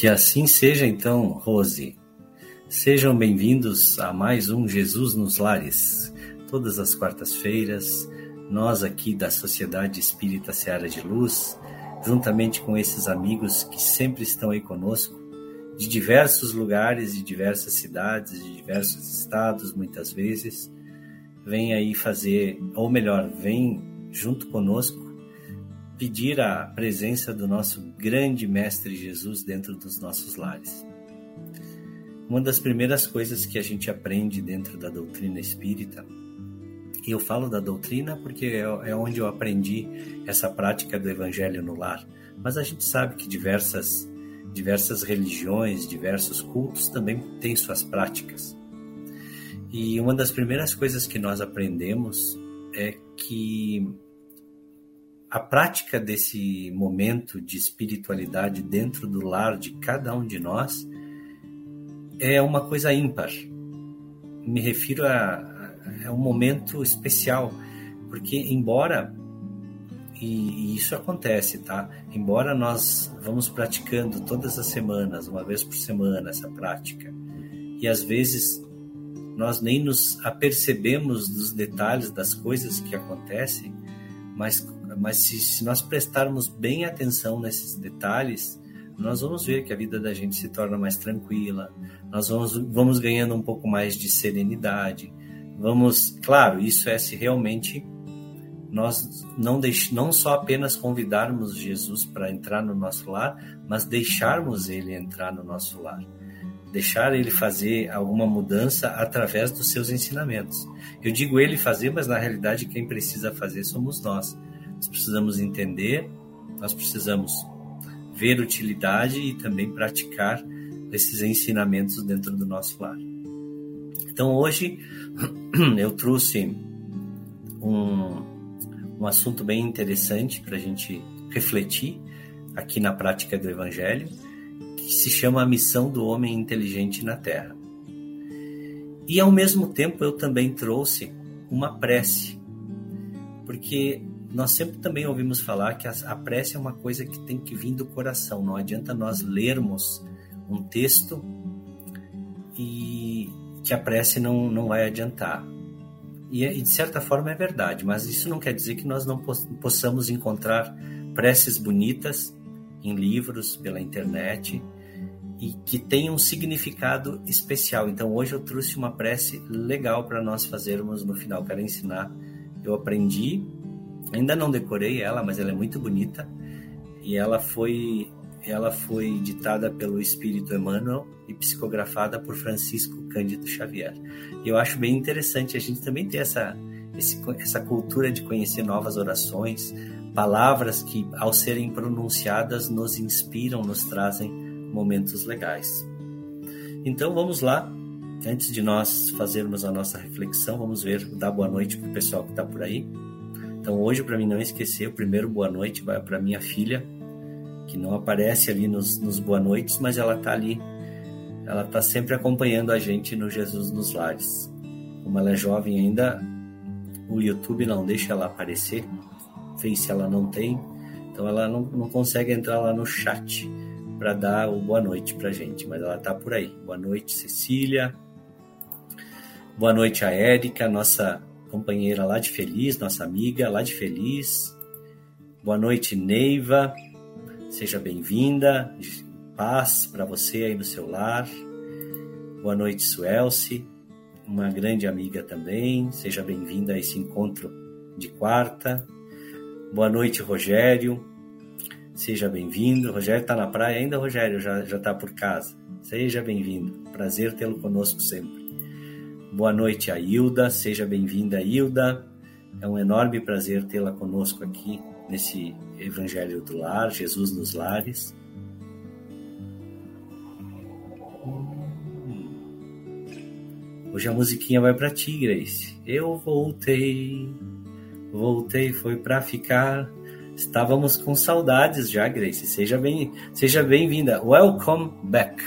Que assim seja então, Rose. Sejam bem-vindos a mais um Jesus nos Lares. Todas as quartas-feiras, nós aqui da Sociedade Espírita Seara de Luz, juntamente com esses amigos que sempre estão aí conosco, de diversos lugares, de diversas cidades, de diversos estados, muitas vezes, vem aí fazer, ou melhor, vem junto conosco pedir a presença do nosso grande Mestre Jesus dentro dos nossos lares. Uma das primeiras coisas que a gente aprende dentro da doutrina espírita, e eu falo da doutrina porque é, é onde eu aprendi essa prática do evangelho no lar, mas a gente sabe que diversas diversas religiões, diversos cultos também têm suas práticas. E uma das primeiras coisas que nós aprendemos é que a prática desse momento de espiritualidade dentro do lar de cada um de nós é uma coisa ímpar. Me refiro a, a, um momento especial, porque embora e, e, isso acontece, tá? Embora nós vamos praticando todas as semanas, uma vez por semana, essa prática, e às vezes nós nem nos apercebemos dos detalhes das coisas que acontecem, mas mas se, se nós prestarmos bem atenção nesses detalhes, nós vamos ver que a vida da gente se torna mais tranquila, nós vamos, vamos ganhando um pouco mais de serenidade. Vamos, claro, isso é se realmente nós não, deix, não só apenas convidarmos Jesus para entrar no nosso lar, mas deixarmos ele entrar no nosso lar. Deixar ele fazer alguma mudança através dos seus ensinamentos. Eu digo ele fazer, mas na realidade quem precisa fazer somos nós. Nós precisamos entender, nós precisamos ver utilidade e também praticar esses ensinamentos dentro do nosso lar. Então hoje eu trouxe um, um assunto bem interessante para a gente refletir aqui na prática do Evangelho, que se chama a missão do homem inteligente na Terra. E ao mesmo tempo eu também trouxe uma prece, porque nós sempre também ouvimos falar que a, prece é uma coisa que tem que vir do coração. Não adianta nós lermos um texto e que a prece não, não vai adiantar. E, e de certa forma é verdade, mas isso não quer dizer que nós não possamos encontrar preces bonitas em livros, pela internet e que tenham um significado especial. Então hoje eu trouxe uma prece legal para nós fazermos no final. Quero ensinar. Eu aprendi Ainda não decorei ela, mas ela é muito bonita e ela foi ela foi ditada pelo Espírito Emmanuel e psicografada por Francisco Cândido Xavier. E eu acho bem interessante a gente também ter essa esse, essa cultura de conhecer novas orações, palavras que ao serem pronunciadas nos inspiram, nos trazem momentos legais. Então vamos lá, antes de nós fazermos a nossa reflexão, vamos ver, dar boa noite para o pessoal que está por aí. Então hoje, para mim não esquecer, o primeiro boa noite vai para minha filha, que não aparece ali nos, nos boa noites, mas ela está ali, ela está sempre acompanhando a gente no Jesus nos Lares. Como ela é jovem ainda, o YouTube não deixa ela aparecer, Face ela não tem, então ela não, não consegue entrar lá no chat. para dar o boa noite para gente, mas ela está por aí. Boa noite, Cecília. Boa noite a Érica, nossa companheira lá de Feliz, nossa amiga lá de Feliz. Boa noite, Neiva. Seja bem-vinda. Paz para você aí no seu lar. Boa noite, Suelce. Uma grande amiga também. Seja bem-vinda a esse encontro de quarta. Boa noite, Rogério. Seja bem-vindo. Rogério está na praia ainda, Rogério? Já está por casa. Seja bem-vindo. Prazer tê-lo conosco sempre. Boa noite a Hilda. Seja bem-vinda, Hilda. É um enorme prazer tê-la conosco aqui nesse Evangelho do Lar, Jesus nos Lares. Hoje a musiquinha vai para ti, Grace. Eu voltei, voltei foi para ficar. Estávamos com saudades já, Grace. Seja bem, seja bem-vinda. Welcome back.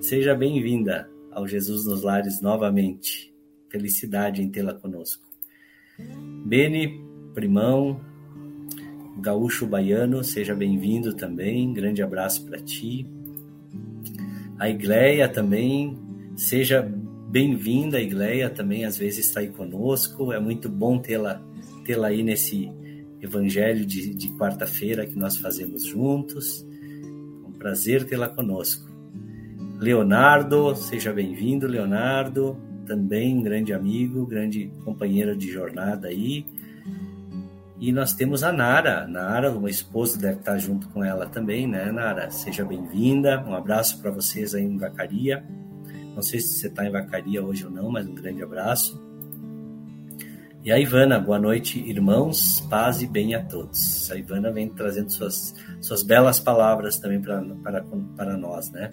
Seja bem-vinda ao Jesus nos Lares novamente. Felicidade em tê-la conosco. Beni, primão, gaúcho baiano, seja bem-vindo também. Grande abraço para ti. A Igleia também, seja bem-vinda, Igleia também às vezes está aí conosco. É muito bom tê-la tê-la aí nesse Evangelho de, de quarta-feira que nós fazemos juntos. É um prazer tê-la conosco. Leonardo, seja bem-vindo, Leonardo, também um grande amigo, grande companheiro de jornada aí. E nós temos a Nara, Nara, uma esposa deve estar junto com ela também, né, Nara? Seja bem-vinda, um abraço para vocês aí em Vacaria. Não sei se você está em Vacaria hoje ou não, mas um grande abraço. E a Ivana, boa noite, irmãos, paz e bem a todos. A Ivana vem trazendo suas, suas belas palavras também para, nós, né?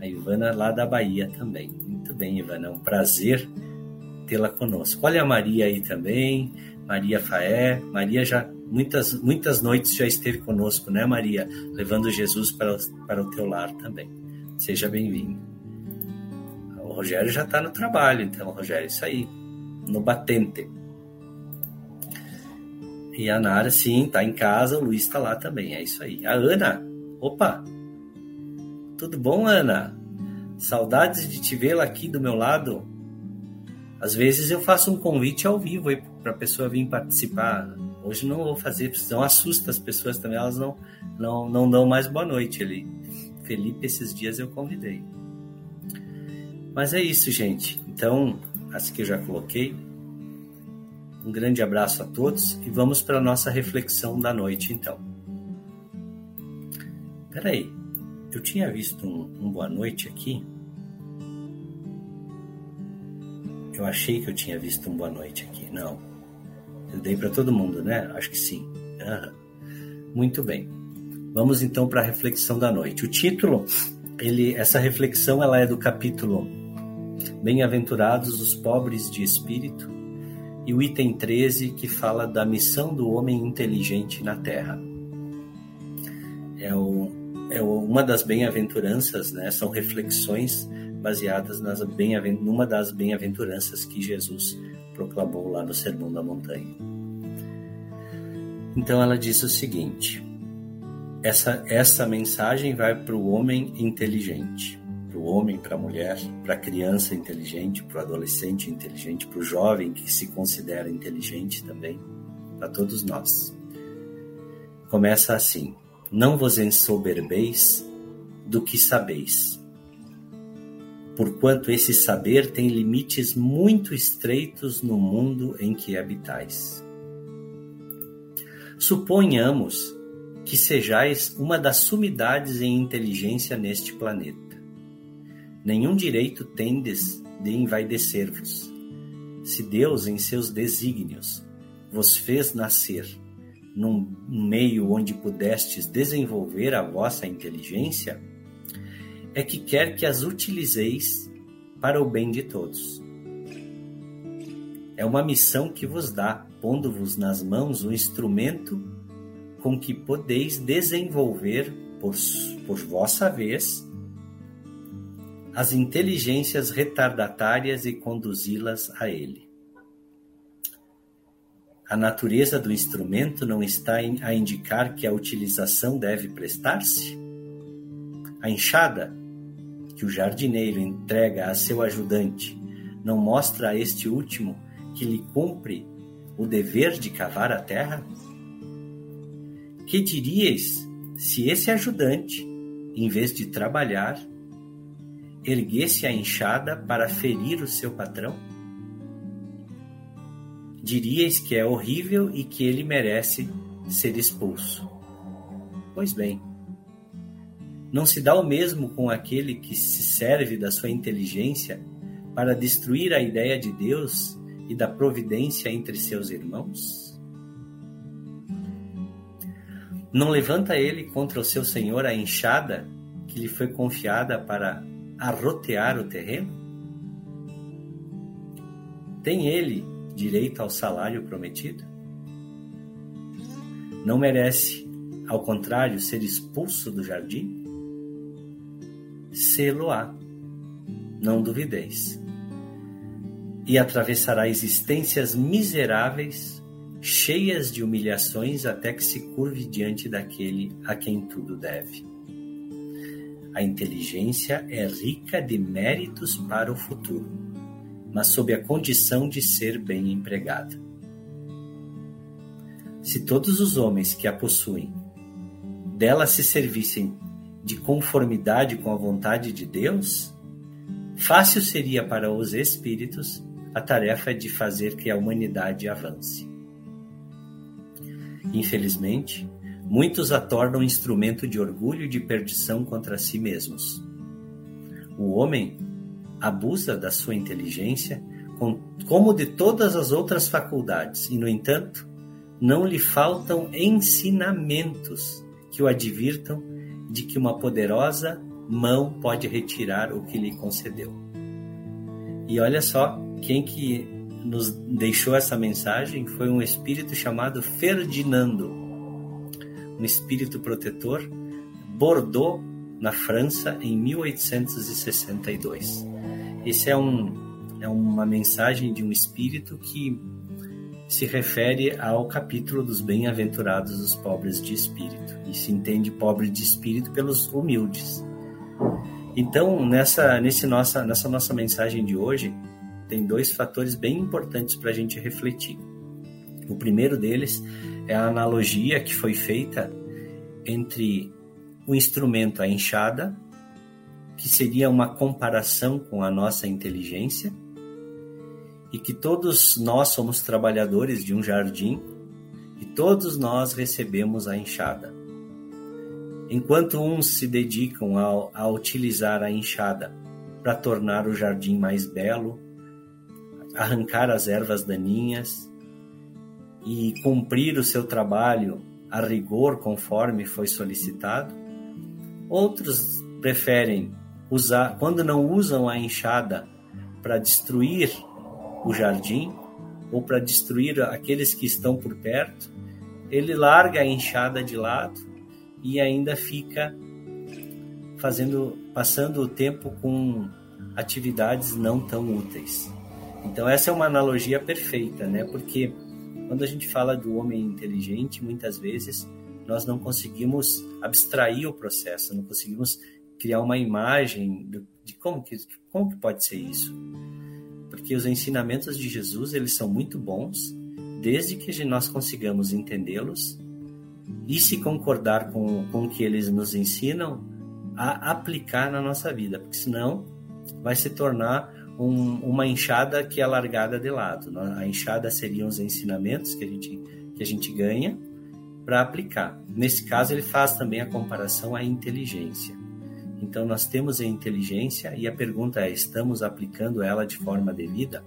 A Ivana lá da Bahia também. Muito bem, Ivana, é um prazer tê-la conosco. Olha a Maria aí também, Maria Faé. Maria já muitas muitas noites já esteve conosco, né, Maria? Levando Jesus para, para o teu lar também. Seja bem-vindo. O Rogério já está no trabalho, então, Rogério, isso aí, no batente. E a Nara, sim, tá em casa, o Luiz tá lá também, é isso aí. A Ana, opa, tudo bom, Ana? Saudades de te vê-la aqui do meu lado. Às vezes eu faço um convite ao vivo para a pessoa vir participar. Hoje não vou fazer, senão assusta as pessoas também, elas não, não, não dão mais boa noite ali. Felipe, esses dias eu convidei. Mas é isso, gente. Então, as que eu já coloquei, um grande abraço a todos e vamos para a nossa reflexão da noite, então. Peraí, eu tinha visto um, um boa noite aqui. Eu achei que eu tinha visto um boa noite aqui. Não. Eu dei para todo mundo, né? Acho que sim. Uhum. Muito bem. Vamos então para a reflexão da noite. O título, ele, essa reflexão, ela é do capítulo Bem-aventurados os pobres de espírito, e o item 13 que fala da missão do homem inteligente na Terra. É, o, é uma das bem-aventuranças, né? São reflexões baseadas nas bem numa das bem-aventuranças que Jesus proclamou lá no Sermão da Montanha. Então ela diz o seguinte: essa, essa mensagem vai para o homem inteligente para o homem, para a mulher, para a criança inteligente, para o adolescente inteligente, para o jovem que se considera inteligente também, para todos nós. Começa assim: Não vos ensoberbeis do que sabeis, porquanto esse saber tem limites muito estreitos no mundo em que habitais. Suponhamos que sejais uma das sumidades em inteligência neste planeta nenhum direito tendes de envaidecer-vos. Se Deus, em seus desígnios, vos fez nascer num meio onde pudestes desenvolver a vossa inteligência, é que quer que as utilizeis para o bem de todos. É uma missão que vos dá, pondo-vos nas mãos o instrumento com que podeis desenvolver, por, por vossa vez, as inteligências retardatárias e conduzi-las a ele. A natureza do instrumento não está a indicar que a utilização deve prestar-se? A enxada que o jardineiro entrega a seu ajudante não mostra a este último que lhe cumpre o dever de cavar a terra? Que diríeis se esse ajudante, em vez de trabalhar, erguesse a enxada para ferir o seu patrão? Diríeis que é horrível e que ele merece ser expulso. Pois bem, não se dá o mesmo com aquele que se serve da sua inteligência para destruir a ideia de Deus e da providência entre seus irmãos? Não levanta ele contra o seu senhor a enxada que lhe foi confiada para arrotear o terreno? Tem ele direito ao salário prometido? Não merece, ao contrário, ser expulso do jardim? Sê-lo-á, não duvideis. E atravessará existências miseráveis, cheias de humilhações, até que se curve diante daquele a quem tudo deve. A inteligência é rica de méritos para o futuro, mas sob a condição de ser bem empregada. Se todos os homens que a possuem dela se servissem de conformidade com a vontade de Deus, fácil seria para os espíritos a tarefa de fazer que a humanidade avance. Infelizmente, muitos a tornam instrumento de orgulho e de perdição contra si mesmos. O homem abusa da sua inteligência como de todas as outras faculdades, e, no entanto, não lhe faltam ensinamentos que o advirtam de que uma poderosa mão pode retirar o que lhe concedeu. E olha só, quem que nos deixou essa mensagem foi um espírito chamado Ferdinando, um espírito protetor, Bordeaux, na França, em 1862. Esse é, um, é uma mensagem de um espírito que se refere ao capítulo dos bem-aventurados os pobres de espírito. E se entende pobre de espírito pelos humildes. Então, nessa, nesse nossa, nessa nossa mensagem de hoje, tem dois fatores bem importantes para a gente refletir. O primeiro deles é a analogia que foi feita entre o instrumento, a enxada, que seria uma comparação com a nossa inteligência, e que todos nós somos trabalhadores de um jardim e todos nós recebemos a enxada. Enquanto uns se dedicam a, a utilizar a enxada para tornar o jardim mais belo, arrancar as ervas daninhas, e cumprir o seu trabalho a rigor conforme foi solicitado. Outros preferem usar, quando não usam a enxada para destruir o jardim ou para destruir aqueles que estão por perto, ele larga a enxada de lado e ainda fica fazendo passando o tempo com atividades não tão úteis. Então essa é uma analogia perfeita, né? Porque quando a gente fala do homem inteligente, muitas vezes nós não conseguimos abstrair o processo, não conseguimos criar uma imagem de como que, como que pode ser isso. Porque os ensinamentos de Jesus, eles são muito bons, desde que nós consigamos entendê-los e se concordar com, com o que eles nos ensinam, a aplicar na nossa vida, porque senão vai se tornar um, uma enxada que é largada de lado. Né? A enxada seriam os ensinamentos que a gente, que a gente ganha para aplicar. Nesse caso, ele faz também a comparação à inteligência. Então, nós temos a inteligência e a pergunta é: estamos aplicando ela de forma devida?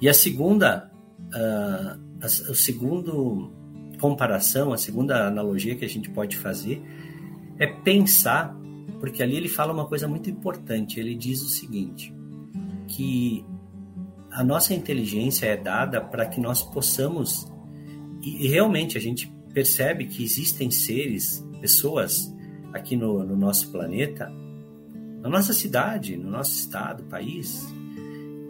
E a segunda, uh, a, o segundo comparação, a segunda analogia que a gente pode fazer é pensar porque ali ele fala uma coisa muito importante. Ele diz o seguinte: que a nossa inteligência é dada para que nós possamos e, realmente a gente percebe que existem seres, pessoas aqui no, no nosso planeta, na nossa cidade, no nosso estado, país,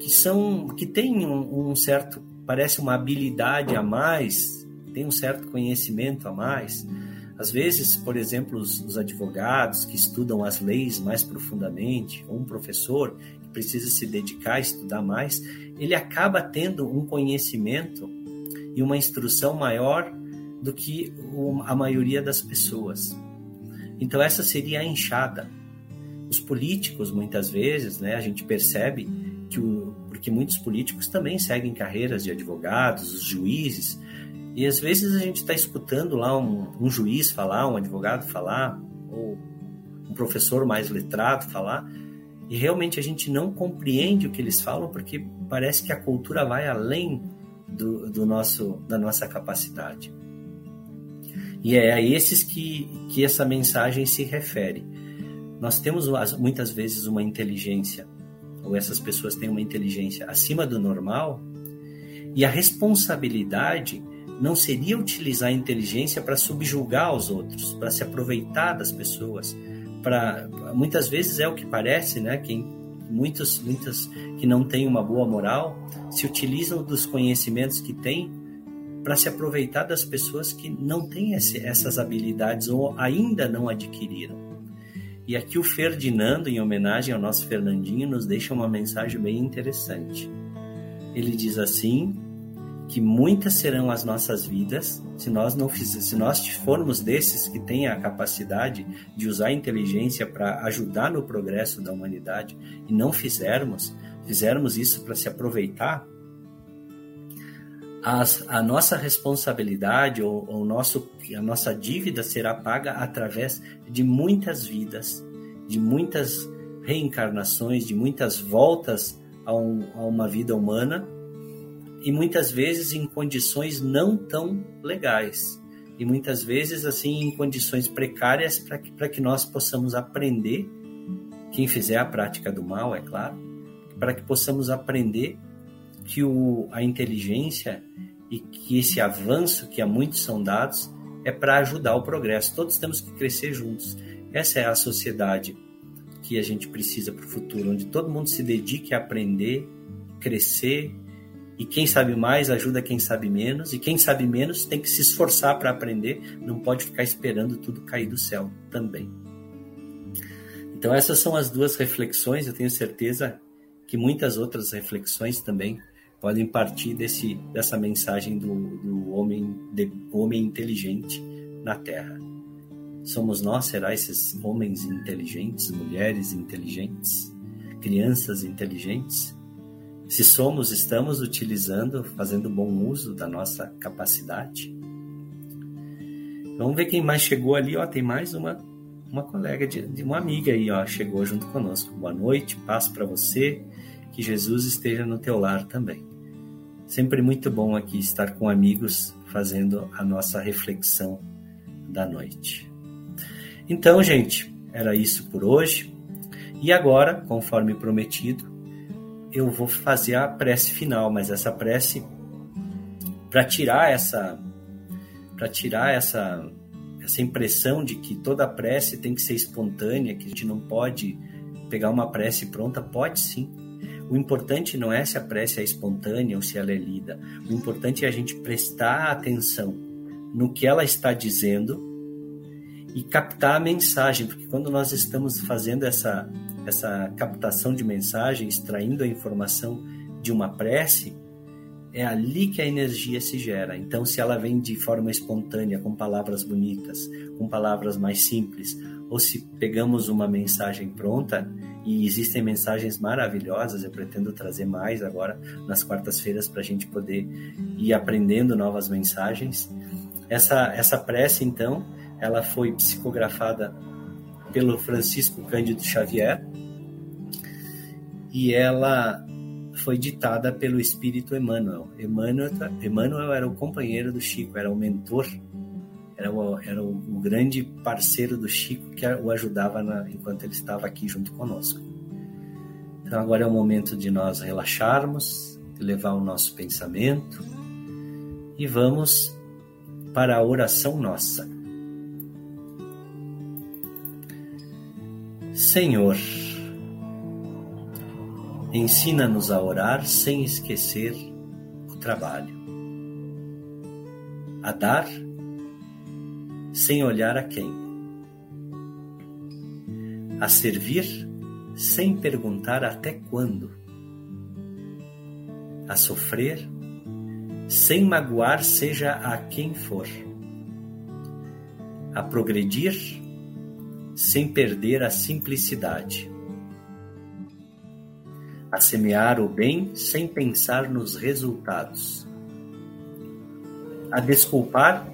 que são que têm um, um certo parece uma habilidade a mais, tem um certo conhecimento a mais, Às vezes, por exemplo, os, os, advogados que estudam as leis mais profundamente, ou um professor que precisa se dedicar a estudar mais, ele acaba tendo um conhecimento e uma instrução maior do que a maioria das pessoas. Então essa seria a enxada. Os políticos, muitas vezes, né, a gente percebe que o, porque muitos políticos também seguem carreiras de advogados, os juízes, e às vezes a gente está escutando lá um, um, juiz falar, um advogado falar, ou um professor mais letrado falar, e realmente a gente não compreende o que eles falam porque parece que a cultura vai além do, do nosso, da nossa capacidade. E é a esses que, que essa mensagem se refere. Nós temos muitas vezes uma inteligência, ou essas pessoas têm uma inteligência acima do normal, e a responsabilidade não seria utilizar a inteligência para subjugar os outros, para se aproveitar das pessoas, para muitas vezes é o que parece, né? Quem muitos muitas que não têm uma boa moral se utilizam dos conhecimentos que têm para se aproveitar das pessoas que não têm esse, essas habilidades ou ainda não adquiriram. E aqui o Ferdinando, em homenagem ao nosso Fernandinho, nos deixa uma mensagem bem interessante. Ele diz assim: que muitas serão as nossas vidas se nós não se nós formos desses que têm a capacidade de usar a inteligência para ajudar no progresso da humanidade e não fizermos, fizermos isso para se aproveitar, as, a nossa responsabilidade ou, ou nosso, a nossa dívida será paga através de muitas vidas, de muitas reencarnações, de muitas voltas a, um, a uma vida humana e muitas vezes em condições não tão legais e muitas vezes assim em condições precárias para que, que nós possamos aprender quem fizer a prática do mal é claro para que possamos aprender que o, a inteligência e que esse avanço que a muitos são dados é para ajudar o progresso todos temos que crescer juntos essa é a sociedade que a gente precisa para o futuro onde todo mundo se dedique a aprender crescer e quem sabe mais ajuda quem sabe menos, e quem sabe menos tem que se esforçar para aprender, não pode ficar esperando tudo cair do céu também. Então, essas são as duas reflexões, eu tenho certeza que muitas outras reflexões também podem partir desse, dessa mensagem do, do homem, de, homem inteligente na Terra. Somos nós, será esses homens inteligentes, mulheres inteligentes, crianças inteligentes? Se somos, estamos utilizando, fazendo bom uso da nossa capacidade. Vamos ver quem mais chegou ali, ó. Tem mais uma uma colega de, de uma amiga aí, ó, chegou junto conosco. Boa noite, paz para você, que Jesus esteja no teu lar também. Sempre muito bom aqui estar com amigos fazendo a nossa reflexão da noite. Então, gente, era isso por hoje. E agora, conforme prometido, eu vou fazer a prece final, mas essa prece para tirar essa para tirar essa essa impressão de que toda prece tem que ser espontânea, que a gente não pode pegar uma prece pronta, pode sim. O importante não é se a prece é espontânea ou se ela é lida. O importante é a gente prestar atenção no que ela está dizendo e captar a mensagem, porque quando nós estamos fazendo essa essa captação de mensagem, extraindo a informação de uma prece, é ali que a energia se gera. Então, se ela vem de forma espontânea, com palavras bonitas, com palavras mais simples, ou se pegamos uma mensagem pronta, e existem mensagens maravilhosas, eu pretendo trazer mais agora nas quartas-feiras para a gente poder ir aprendendo novas mensagens. Essa, essa prece, então, ela foi psicografada pelo Francisco Cândido Xavier e ela foi ditada pelo Espírito Emmanuel. Emmanuel, Emmanuel era o companheiro do Chico, era o mentor, era o, era o, o grande parceiro do Chico que o ajudava na, enquanto ele estava aqui junto conosco. Então agora é o momento de nós relaxarmos, levar o nosso pensamento e vamos para a oração nossa. Senhor, ensina-nos a orar sem esquecer o trabalho, a dar sem olhar a quem. A servir sem perguntar até quando. A sofrer sem magoar seja a quem for. A progredir sem perder a simplicidade. A semear o bem sem pensar nos resultados. A desculpar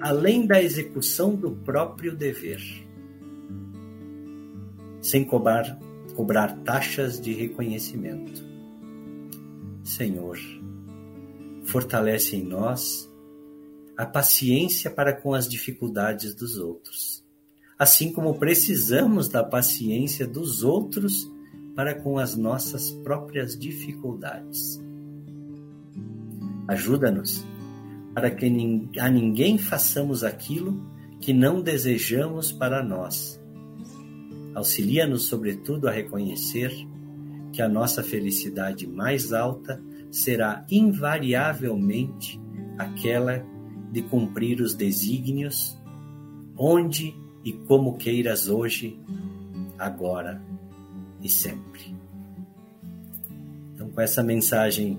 além da execução do próprio dever, sem cobrar, cobrar taxas de reconhecimento. Senhor, fortalece em nós a paciência para com as dificuldades dos outros, assim como precisamos da paciência dos outros para com as nossas próprias dificuldades. Ajuda-nos para que a ninguém façamos aquilo que não desejamos para nós. Auxilia-nos, sobretudo, a reconhecer que a nossa felicidade mais alta será invariavelmente aquela de cumprir os desígnios, onde e como queiras hoje, agora e sempre. Então, com essa mensagem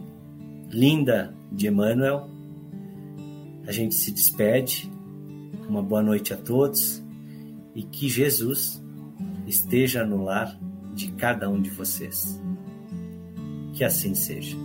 linda de Emmanuel, a gente se despede. Uma boa noite a todos e que Jesus esteja no lar de cada um de vocês. Que assim seja.